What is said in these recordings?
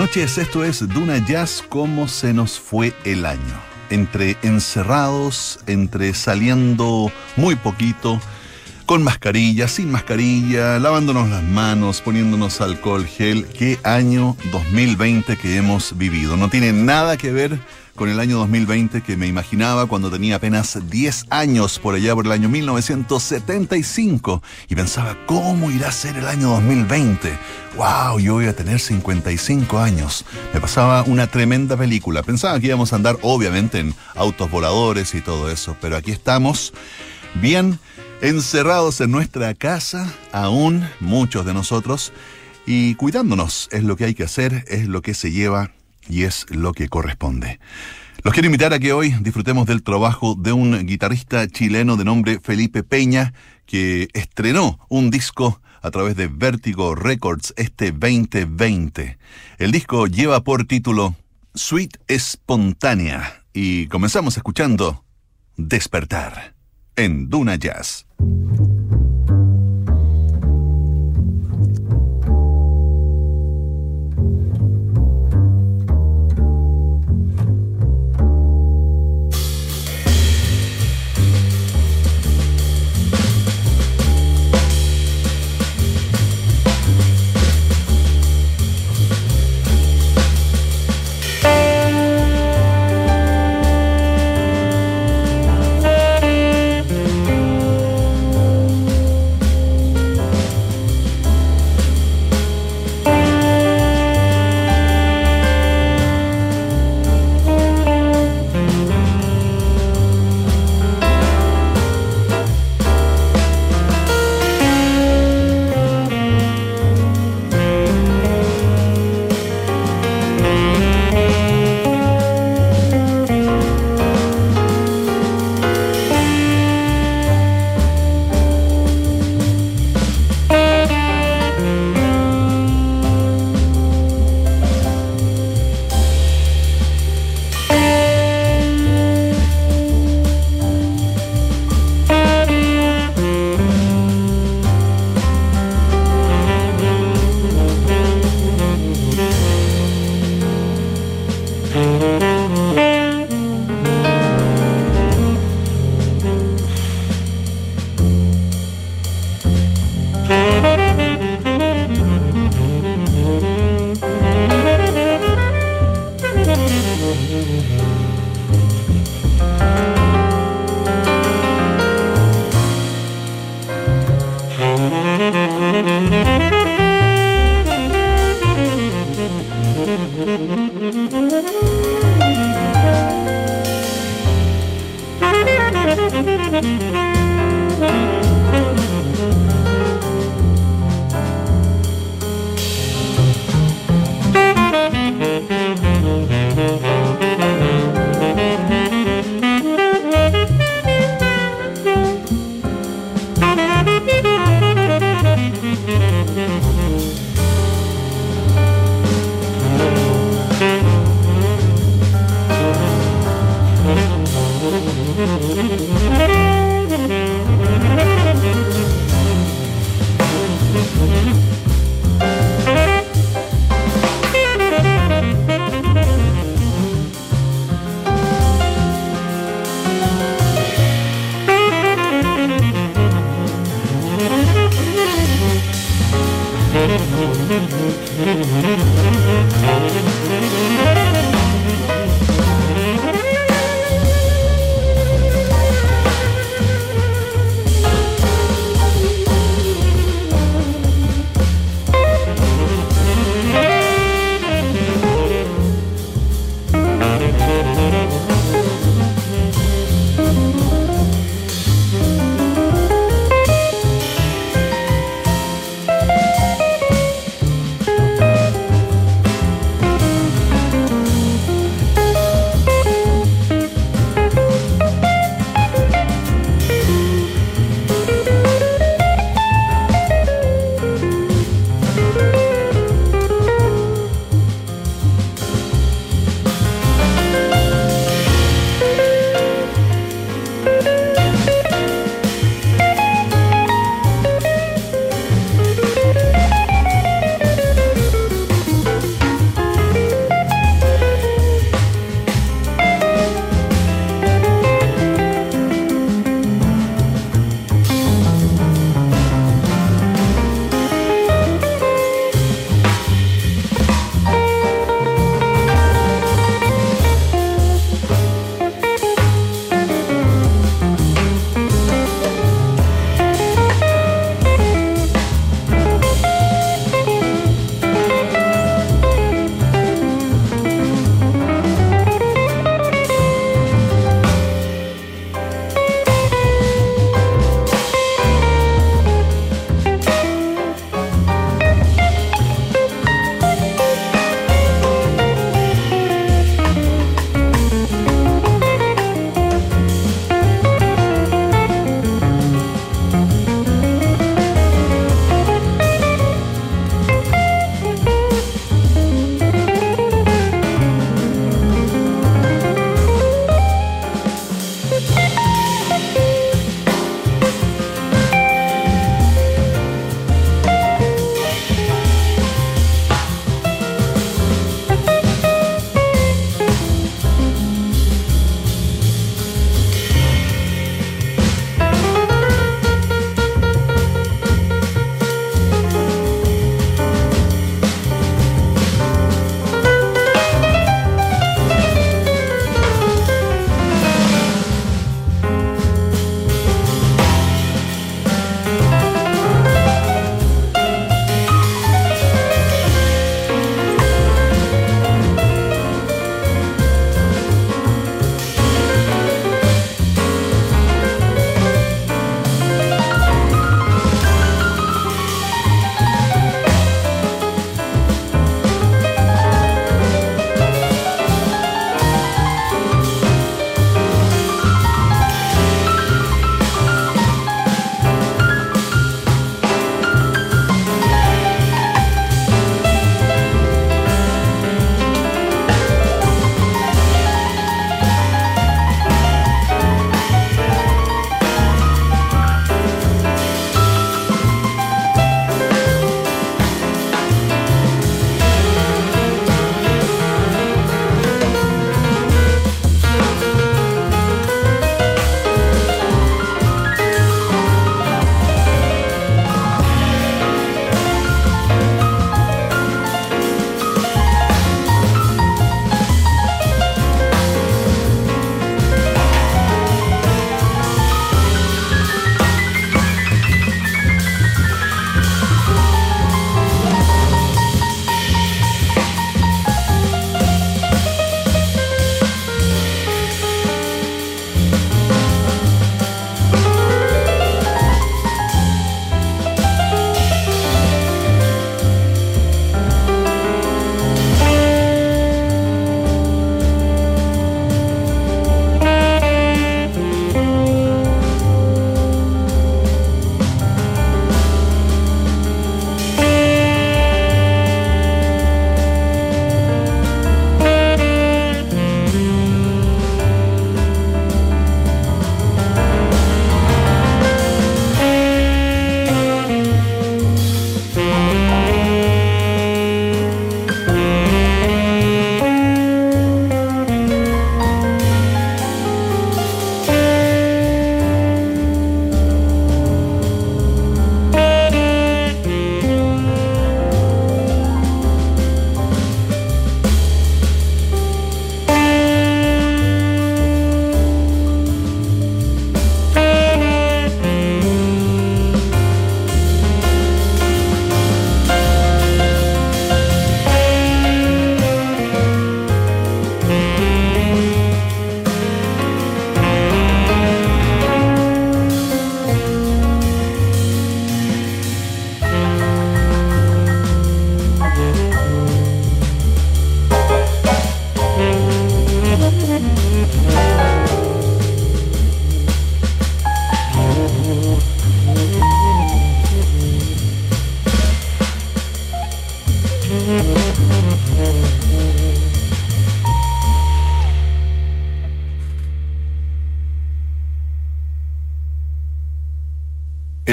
noches, esto es Duna Jazz, cómo se nos fue el año. Entre encerrados, entre saliendo muy poquito, con mascarilla, sin mascarilla, lavándonos las manos, poniéndonos alcohol gel. Qué año 2020 que hemos vivido. No tiene nada que ver con el año 2020 que me imaginaba cuando tenía apenas 10 años por allá por el año 1975 y pensaba cómo irá a ser el año 2020. Wow, yo voy a tener 55 años. Me pasaba una tremenda película. Pensaba que íbamos a andar obviamente en autos voladores y todo eso, pero aquí estamos bien encerrados en nuestra casa, aún muchos de nosotros, y cuidándonos es lo que hay que hacer, es lo que se lleva y es lo que corresponde. Los quiero invitar a que hoy disfrutemos del trabajo de un guitarrista chileno de nombre Felipe Peña, que estrenó un disco a través de Vertigo Records este 2020. El disco lleva por título Sweet Espontánea y comenzamos escuchando Despertar en Duna Jazz.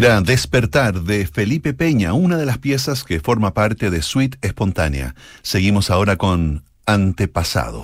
Era Despertar de Felipe Peña, una de las piezas que forma parte de Suite Espontánea. Seguimos ahora con Antepasado.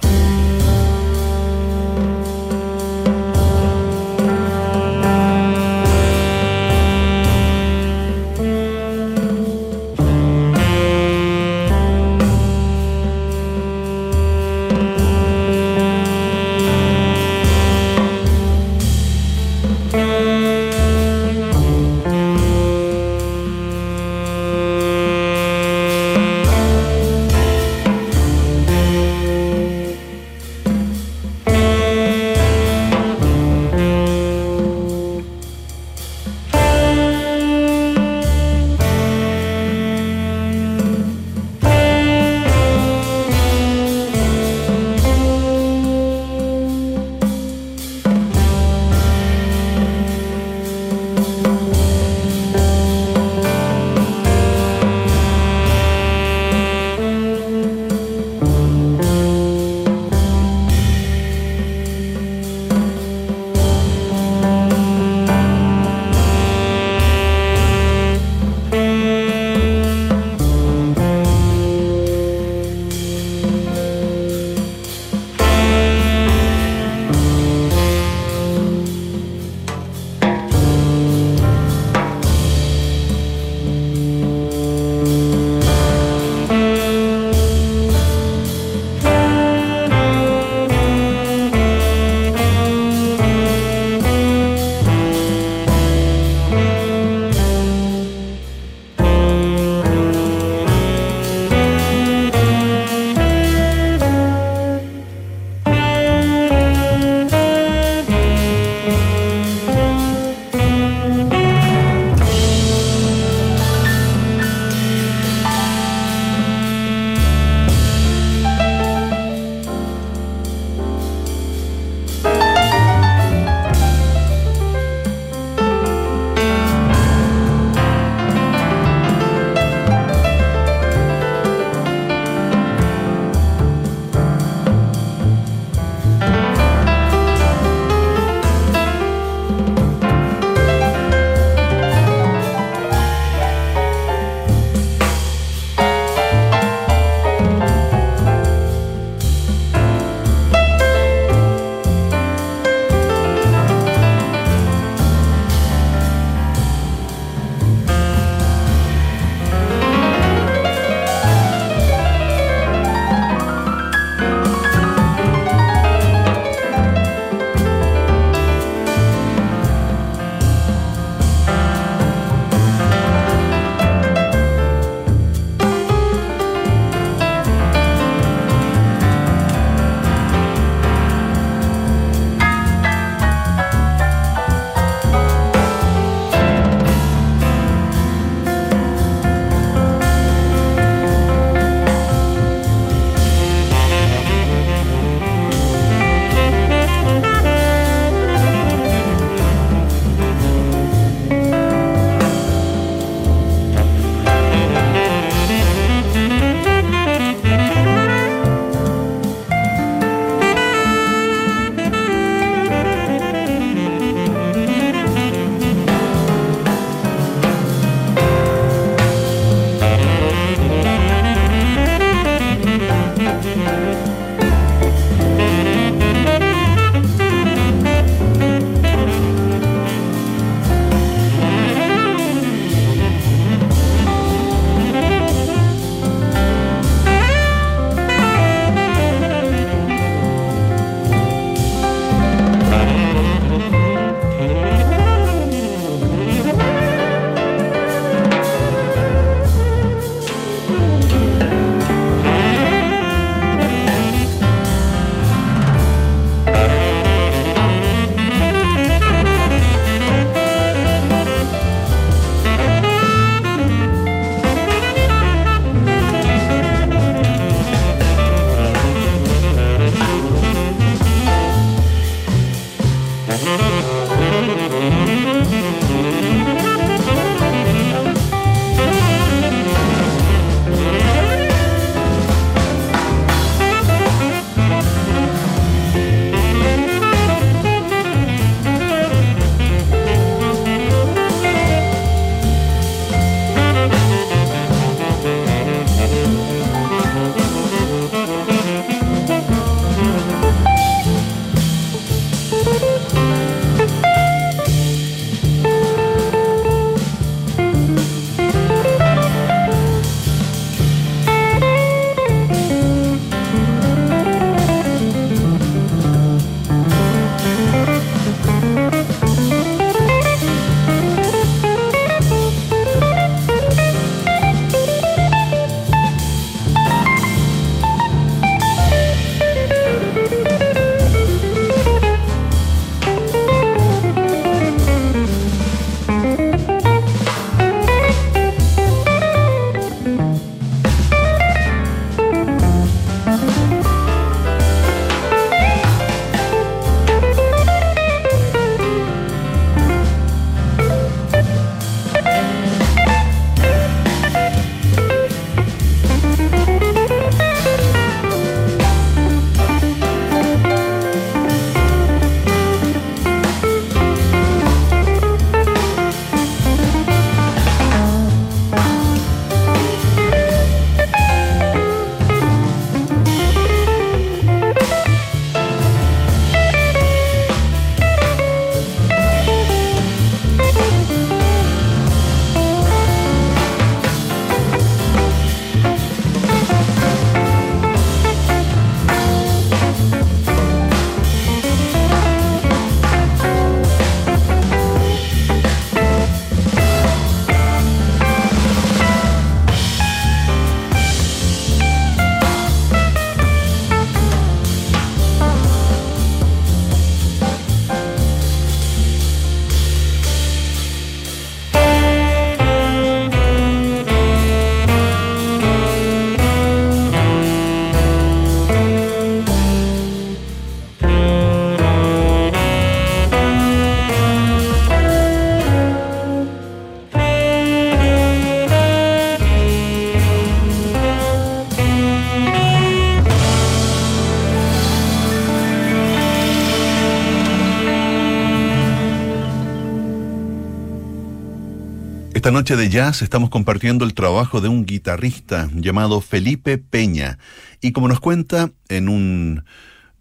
Esta noche de jazz estamos compartiendo el trabajo de un guitarrista llamado Felipe Peña. Y como nos cuenta en un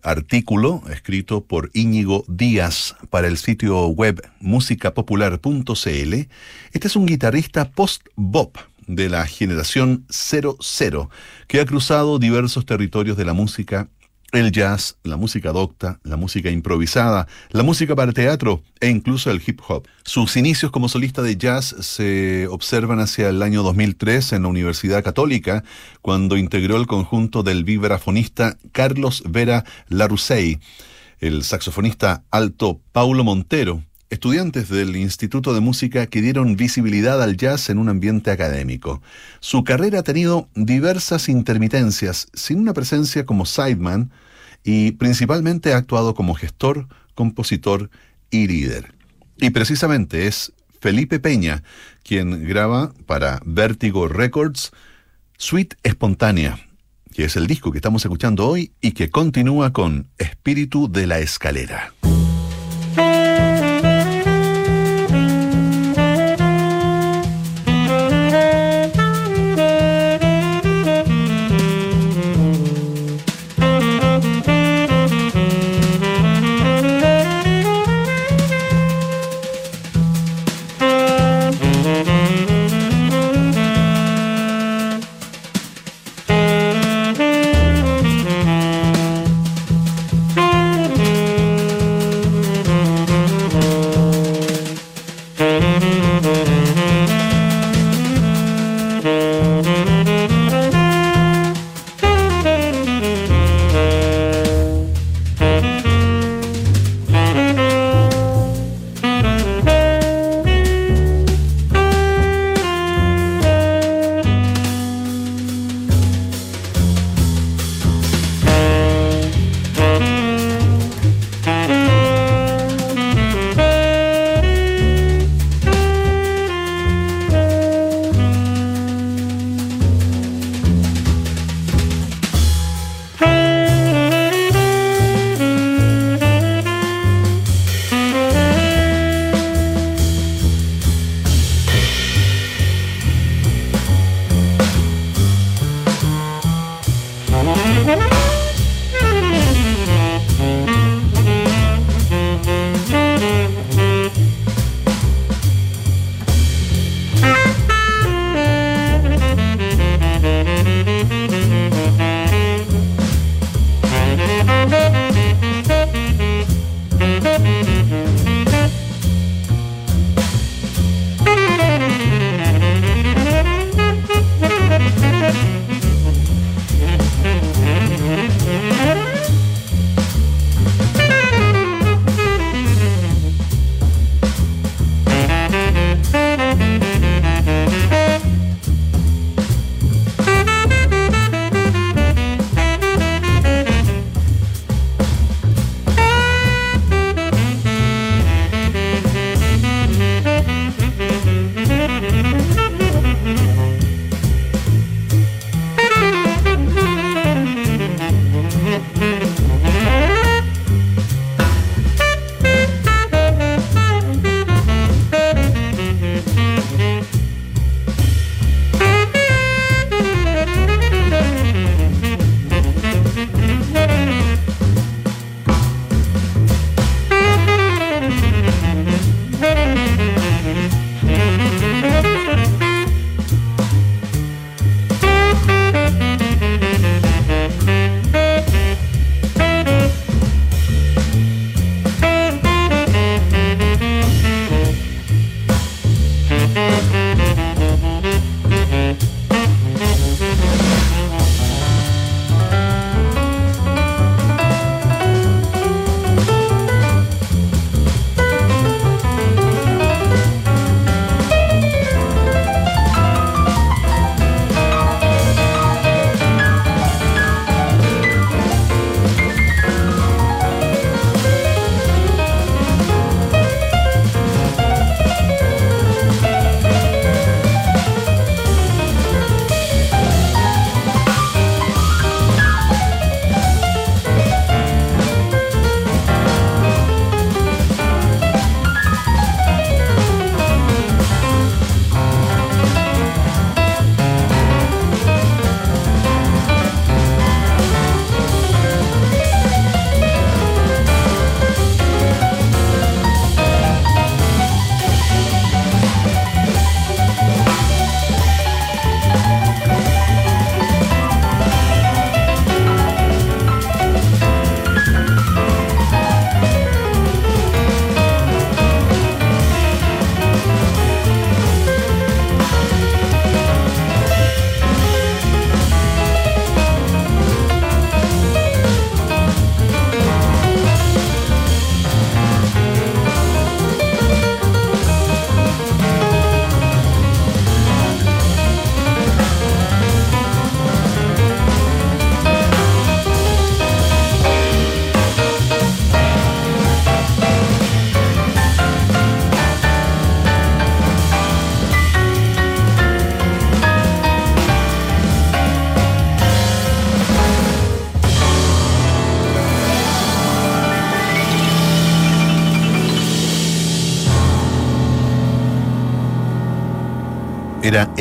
artículo escrito por Íñigo Díaz para el sitio web musicapopular.cl, este es un guitarrista post-bop de la generación 00 que ha cruzado diversos territorios de la música el jazz, la música docta, la música improvisada, la música para teatro e incluso el hip hop. Sus inicios como solista de jazz se observan hacia el año 2003 en la Universidad Católica, cuando integró el conjunto del vibrafonista Carlos Vera Larusey, el saxofonista alto Paulo Montero, estudiantes del Instituto de Música que dieron visibilidad al jazz en un ambiente académico. Su carrera ha tenido diversas intermitencias, sin una presencia como sideman, y principalmente ha actuado como gestor, compositor y líder. Y precisamente es Felipe Peña quien graba para Vértigo Records Suite Espontánea, que es el disco que estamos escuchando hoy y que continúa con Espíritu de la Escalera.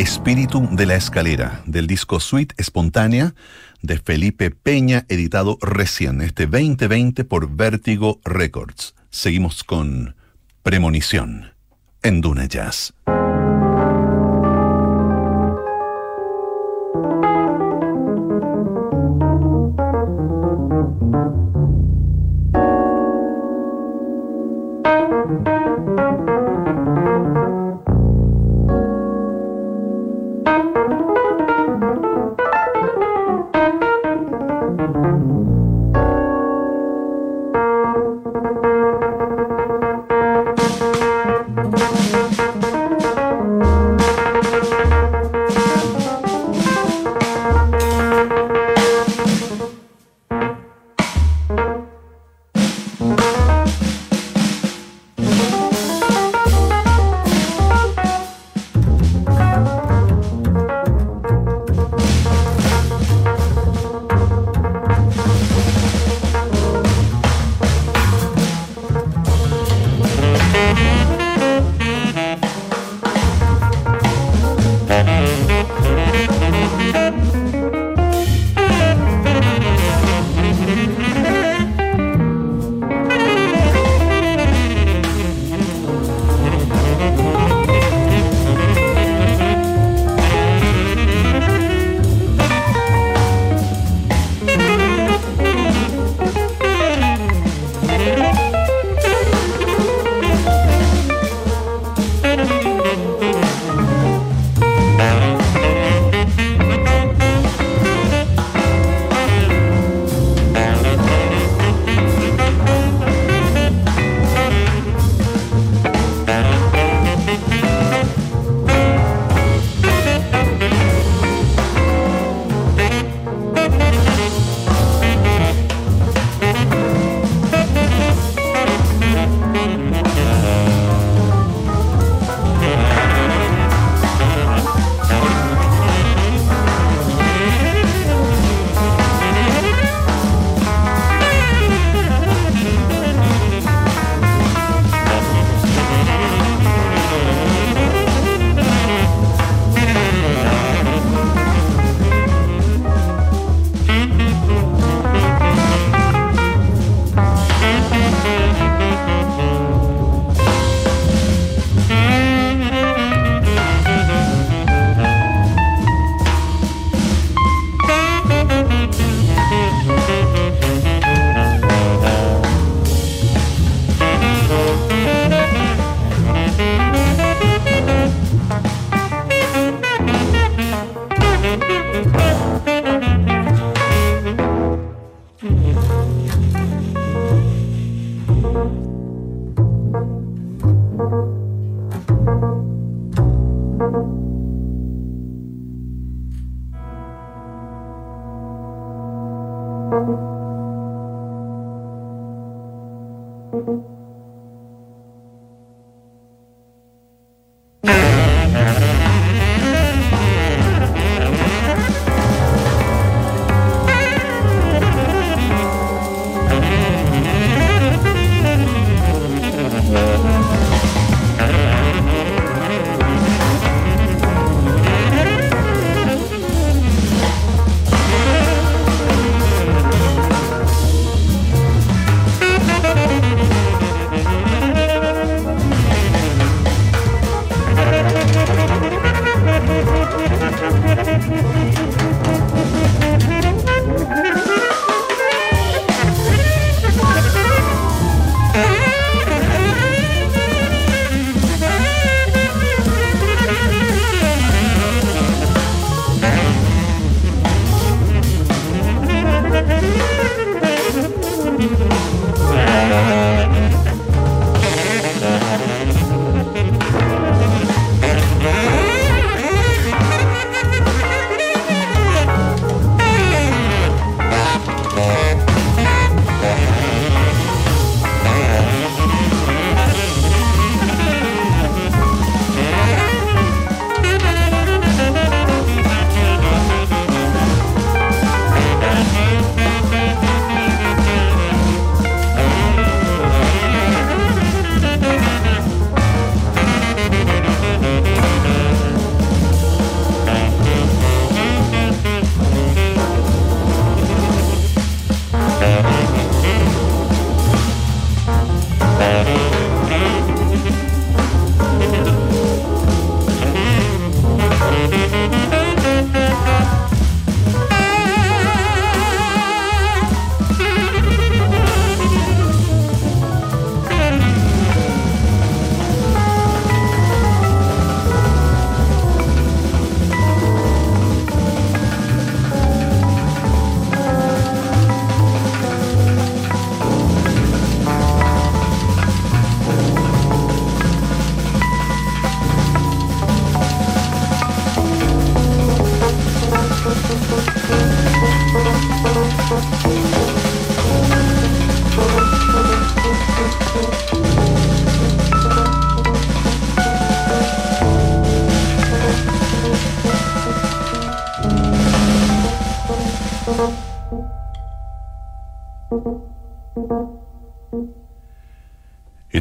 Espíritu de la Escalera, del disco Suite Espontánea de Felipe Peña, editado recién, este 2020 por Vértigo Records. Seguimos con Premonición en Duna Jazz.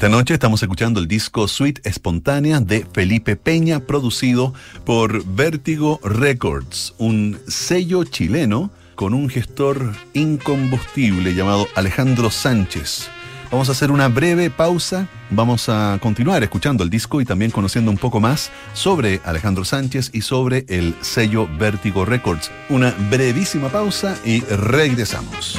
Esta noche estamos escuchando el disco Suite Espontánea de Felipe Peña, producido por Vértigo Records, un sello chileno con un gestor incombustible llamado Alejandro Sánchez. Vamos a hacer una breve pausa, vamos a continuar escuchando el disco y también conociendo un poco más sobre Alejandro Sánchez y sobre el sello Vértigo Records. Una brevísima pausa y regresamos.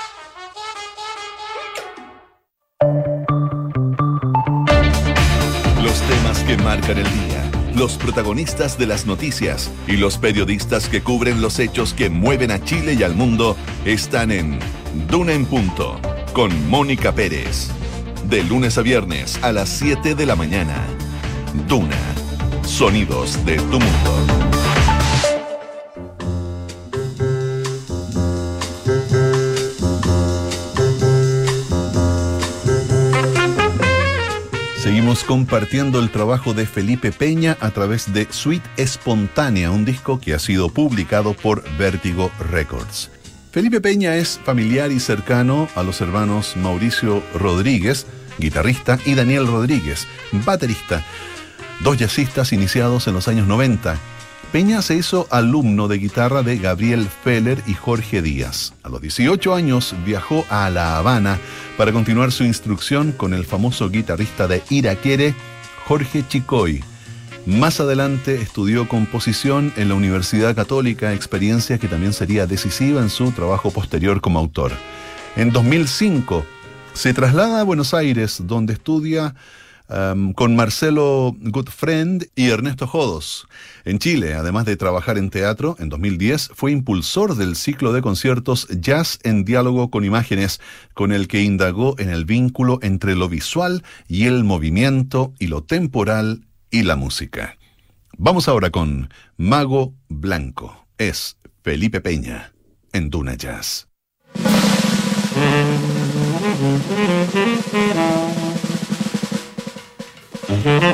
que marcan el día, los protagonistas de las noticias y los periodistas que cubren los hechos que mueven a Chile y al mundo están en Duna en Punto con Mónica Pérez. De lunes a viernes a las 7 de la mañana. Duna. Sonidos de tu mundo. Compartiendo el trabajo de Felipe Peña a través de Suite Espontánea, un disco que ha sido publicado por Vértigo Records. Felipe Peña es familiar y cercano a los hermanos Mauricio Rodríguez, guitarrista, y Daniel Rodríguez, baterista, dos jazzistas iniciados en los años 90 Peña se hizo alumno de guitarra de Gabriel Feller y Jorge Díaz. A los 18 años viajó a La Habana para continuar su instrucción con el famoso guitarrista de Iraquere, Jorge Chicoy. Más adelante estudió composición en la Universidad Católica, experiencia que también sería decisiva en su trabajo posterior como autor. En 2005 se traslada a Buenos Aires, donde estudia um, con Marcelo Goodfriend y Ernesto Jodos. En Chile, además de trabajar en teatro, en 2010 fue impulsor del ciclo de conciertos Jazz en Diálogo con Imágenes, con el que indagó en el vínculo entre lo visual y el movimiento y lo temporal y la música. Vamos ahora con Mago Blanco. Es Felipe Peña en Duna Jazz. Mm-hmm.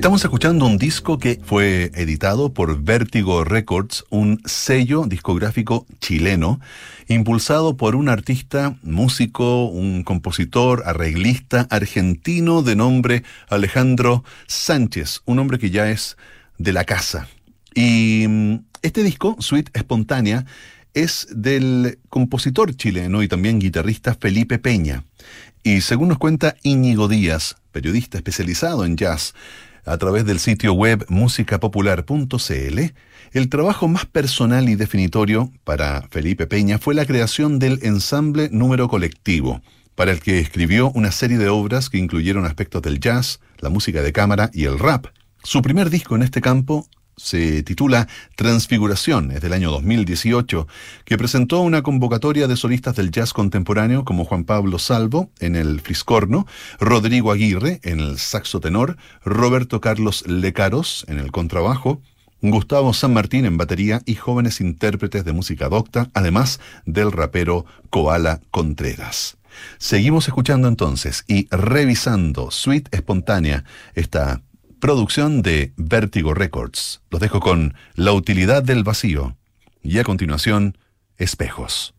Estamos escuchando un disco que fue editado por Vertigo Records, un sello discográfico chileno, impulsado por un artista, músico, un compositor, arreglista argentino de nombre Alejandro Sánchez, un hombre que ya es de la casa. Y mm, este disco, Suite Espontánea, es del compositor chileno y también guitarrista Felipe Peña. Y según nos cuenta Íñigo Díaz, periodista especializado en jazz, a través del sitio web musicapopular.cl, el trabajo más personal y definitorio para Felipe Peña fue la creación del ensamble número colectivo, para el que escribió una serie de obras que incluyeron aspectos del jazz, la música de cámara y el rap. Su primer disco en este campo se titula Transfiguración, es del año 2018, que presentó una convocatoria de solistas del jazz contemporáneo como Juan Pablo Salvo en el fliscorno, Rodrigo Aguirre en el saxo tenor, Roberto Carlos Lecaros en el contrabajo, Gustavo San Martín en batería y jóvenes intérpretes de música docta, además del rapero Koala Contreras. Seguimos escuchando entonces y revisando Suite Espontánea, esta producción de Vértigo Records. Los dejo con La utilidad del vacío y a continuación, Espejos.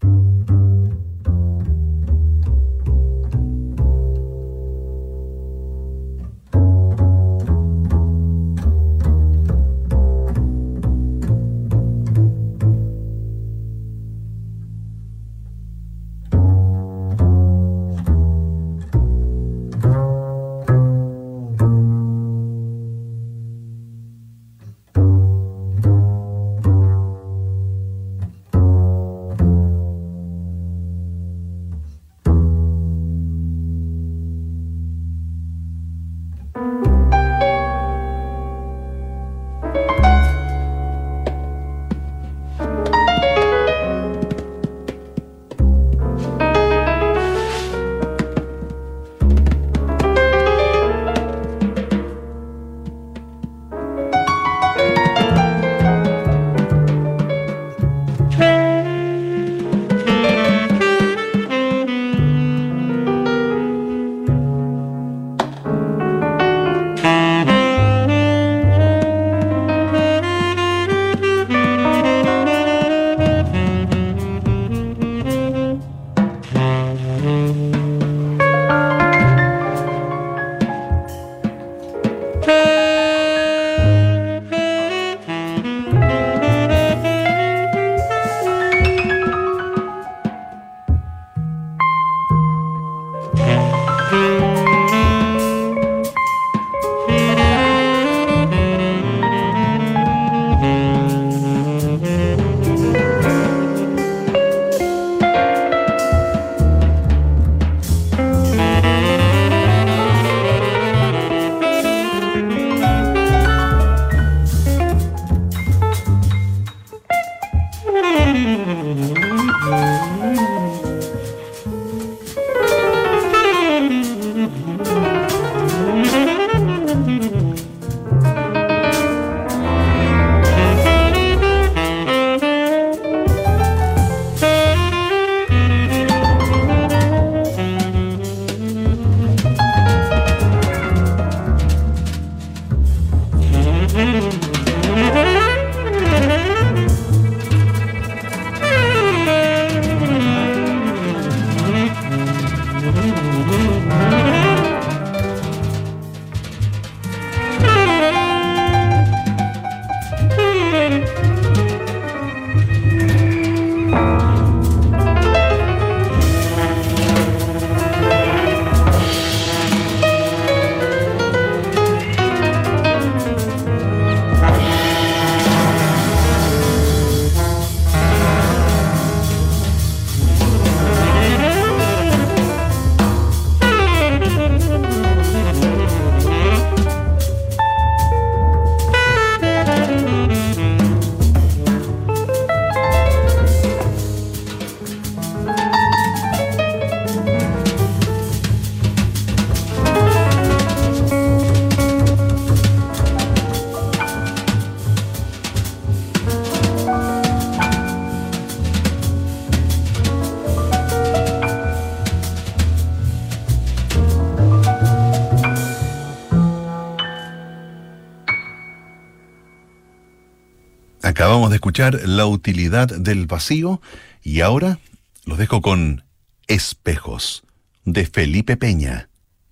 De escuchar La utilidad del vacío y ahora los dejo con Espejos de Felipe Peña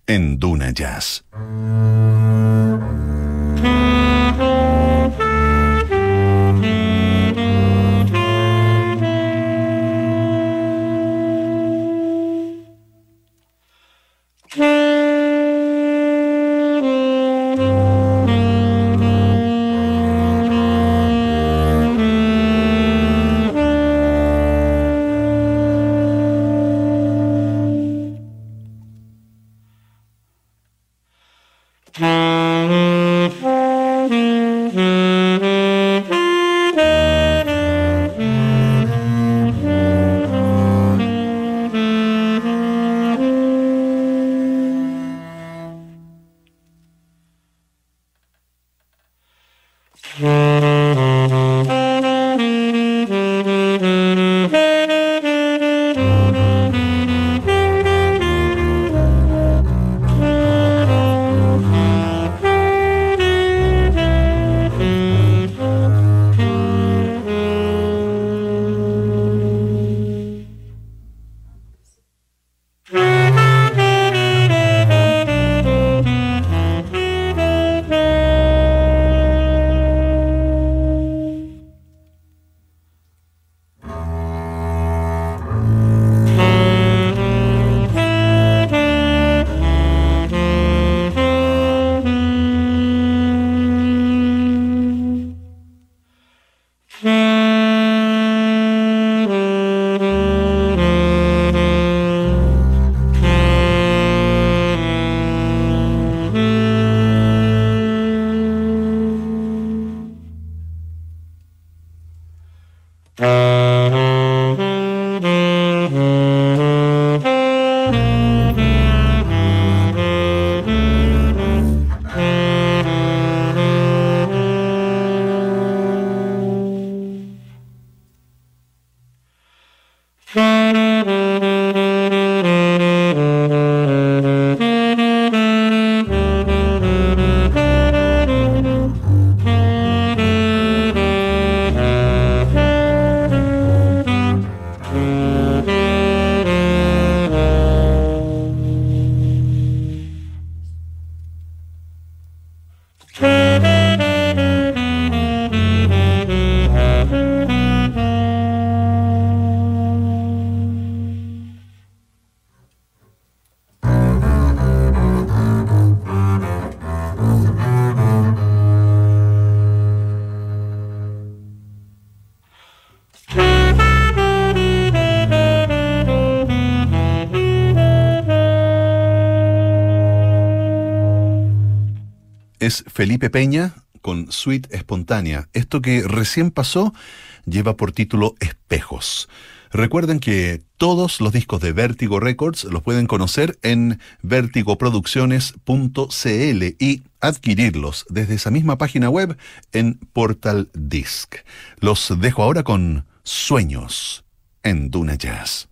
en Duna Jazz. Felipe Peña con Suite Espontánea. Esto que recién pasó lleva por título Espejos. Recuerden que todos los discos de Vértigo Records los pueden conocer en vertigoproducciones.cl y adquirirlos desde esa misma página web en Portal Disc. Los dejo ahora con Sueños en Duna Jazz.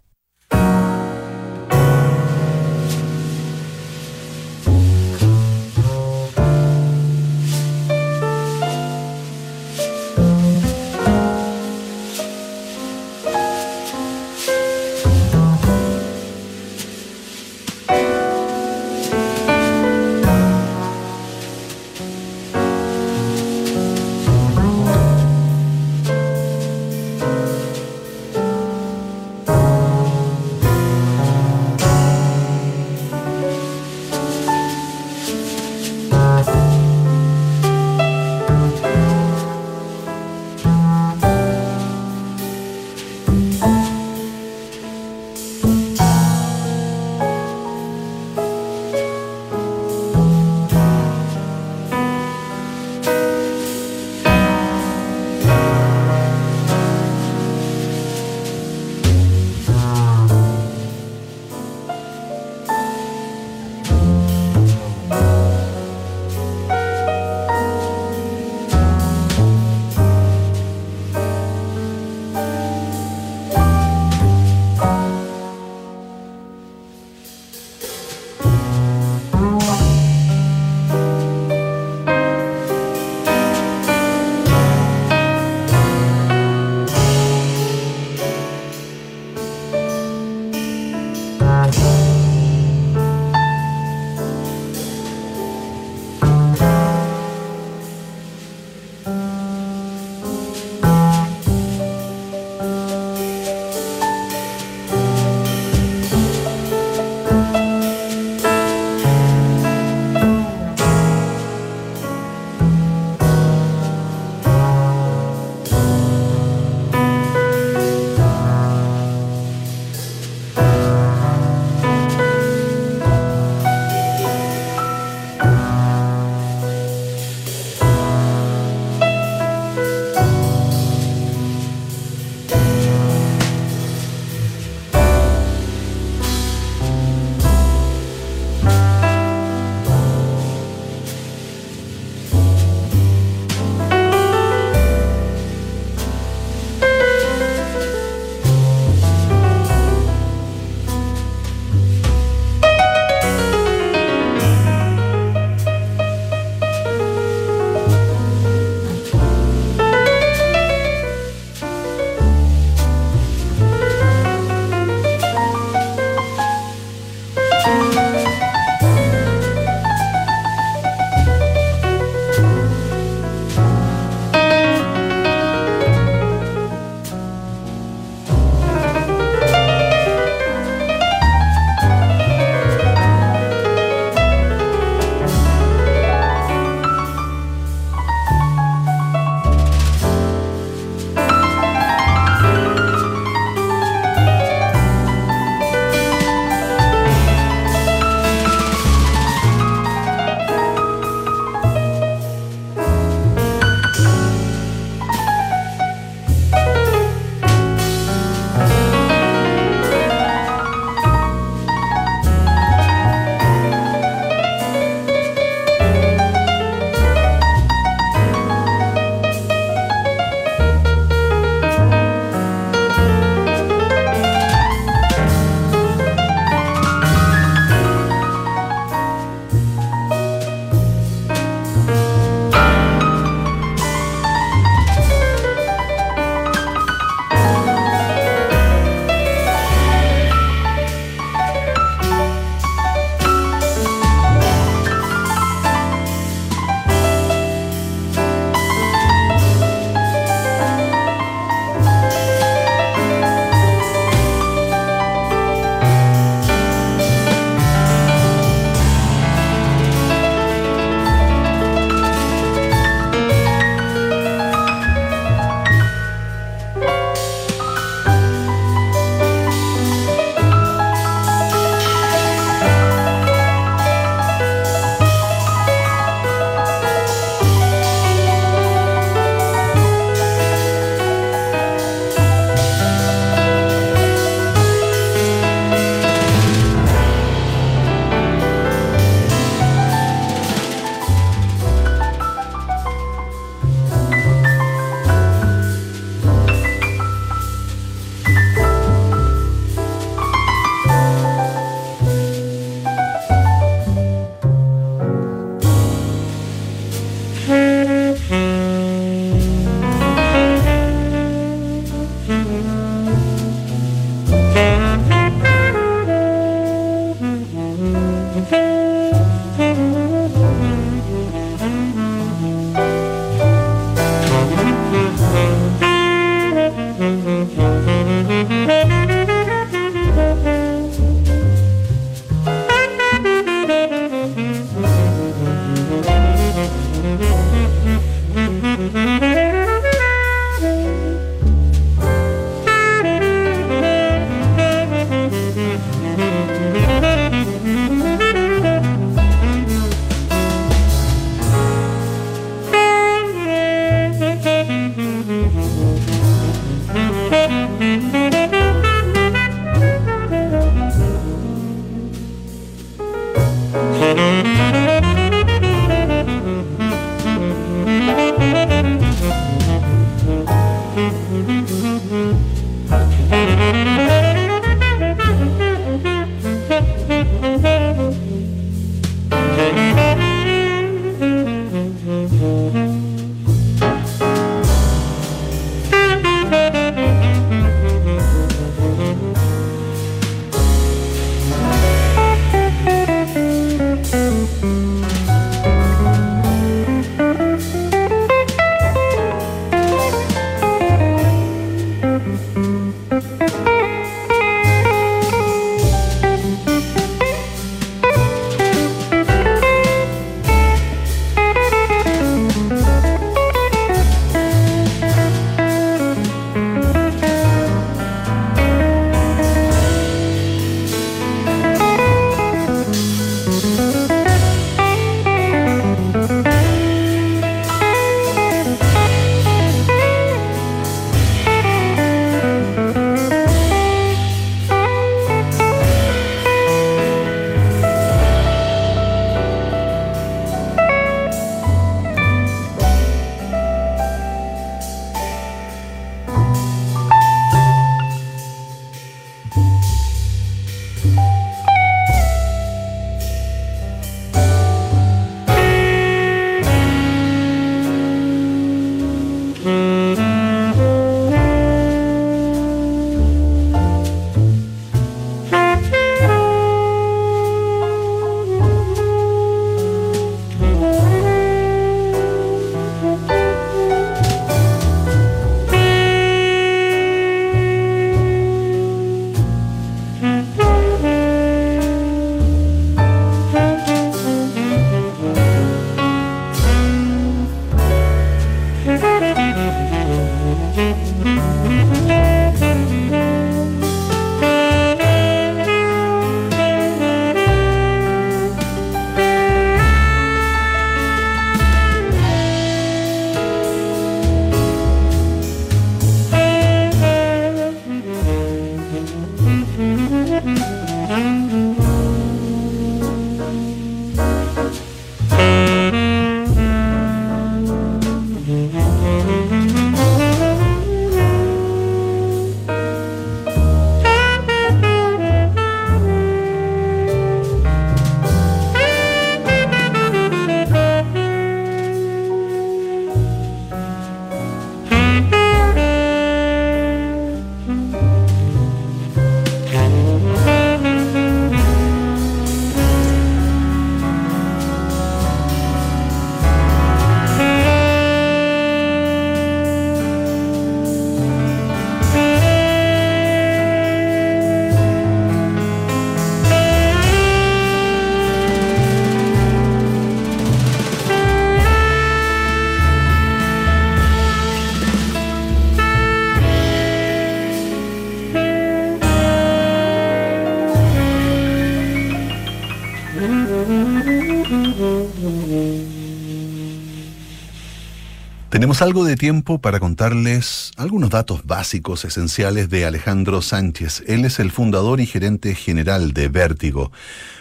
Tenemos algo de tiempo para contarles algunos datos básicos esenciales de Alejandro Sánchez. Él es el fundador y gerente general de Vértigo,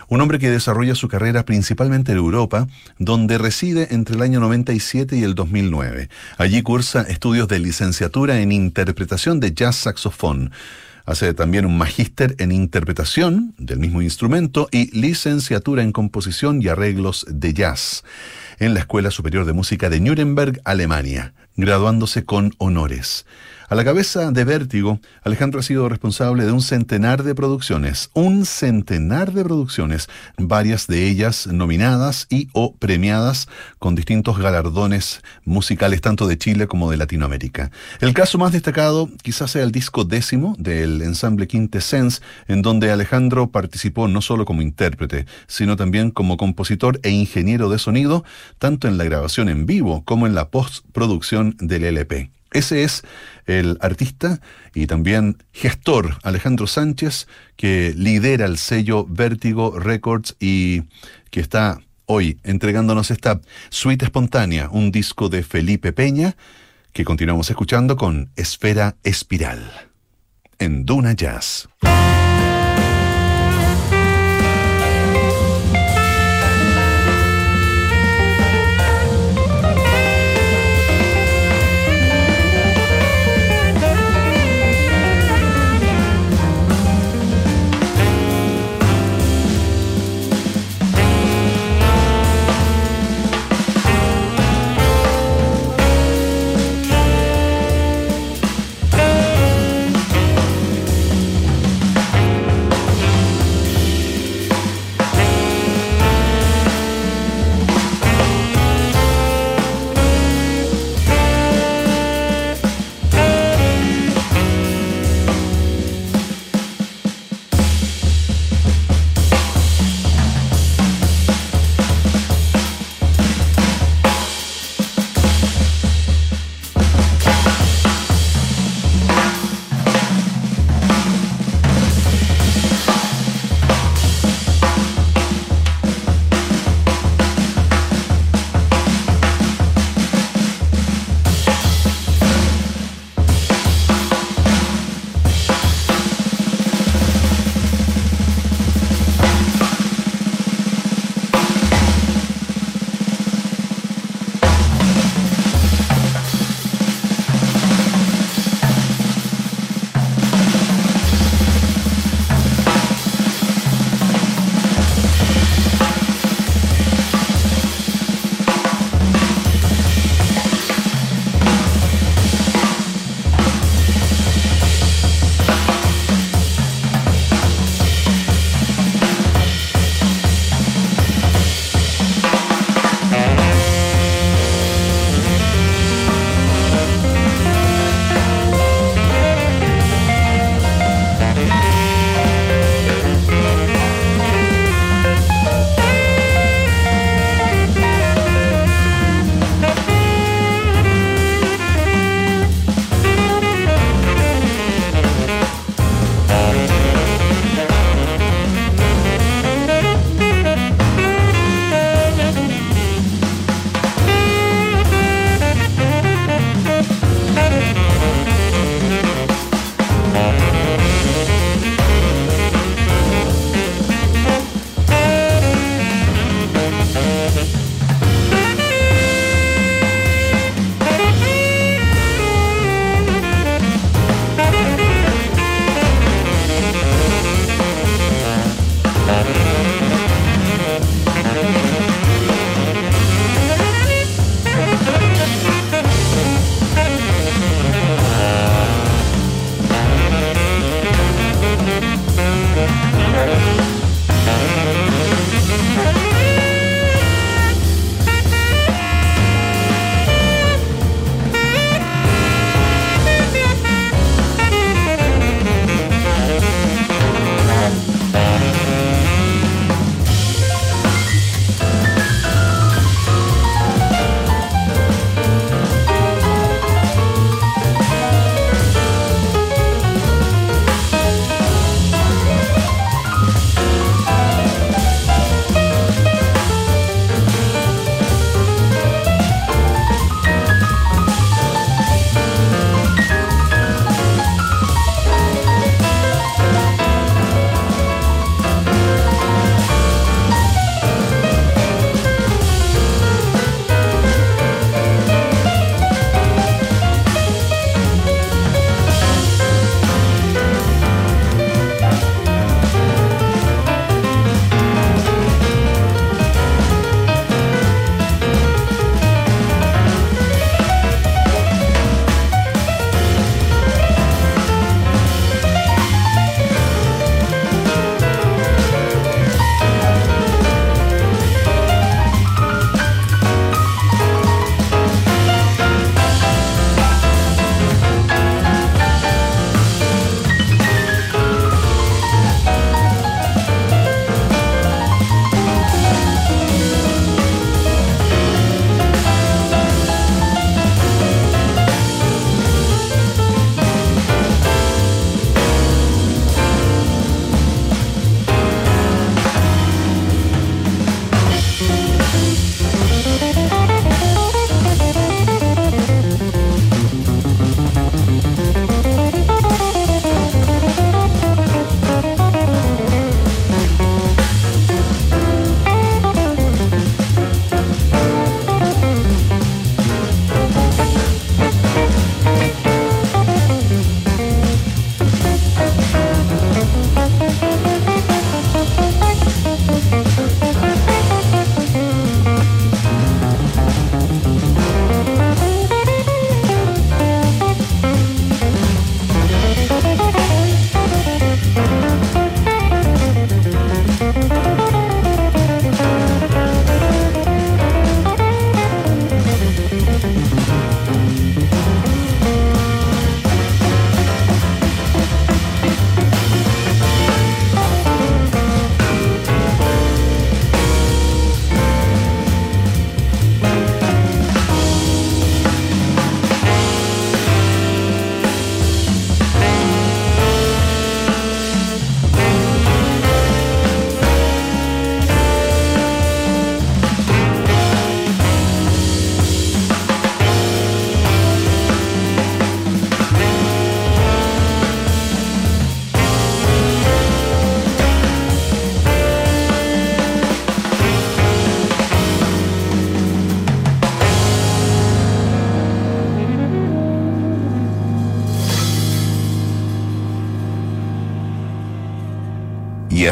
un hombre que desarrolla su carrera principalmente en Europa, donde reside entre el año 97 y el 2009. Allí cursa estudios de licenciatura en interpretación de jazz saxofón. Hace también un magíster en interpretación del mismo instrumento y licenciatura en composición y arreglos de jazz en la Escuela Superior de Música de Nuremberg, Alemania, graduándose con honores. A la cabeza de Vértigo, Alejandro ha sido responsable de un centenar de producciones, un centenar de producciones, varias de ellas nominadas y o premiadas con distintos galardones musicales tanto de Chile como de Latinoamérica. El caso más destacado quizás sea el disco décimo del ensamble Quintessence, en donde Alejandro participó no solo como intérprete, sino también como compositor e ingeniero de sonido, tanto en la grabación en vivo como en la postproducción del LP. Ese es el artista y también gestor Alejandro Sánchez, que lidera el sello Vértigo Records y que está hoy entregándonos esta suite espontánea, un disco de Felipe Peña, que continuamos escuchando con Esfera Espiral, en Duna Jazz.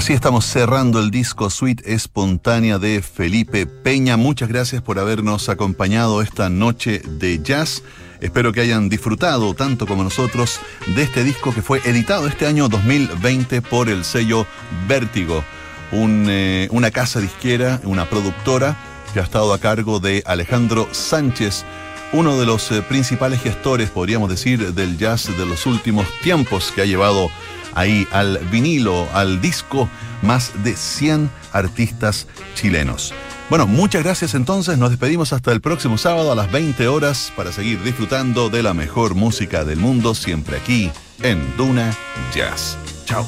Así estamos cerrando el disco Suite Espontánea de Felipe Peña. Muchas gracias por habernos acompañado esta noche de jazz. Espero que hayan disfrutado tanto como nosotros de este disco que fue editado este año 2020 por el sello Vértigo, eh, una casa disquera, una productora que ha estado a cargo de Alejandro Sánchez, uno de los eh, principales gestores, podríamos decir, del jazz de los últimos tiempos, que ha llevado ahí al vinilo, al disco, más de 100 artistas chilenos. Bueno, muchas gracias entonces, nos despedimos hasta el próximo sábado a las 20 horas para seguir disfrutando de la mejor música del mundo, siempre aquí en Duna Jazz. Chao.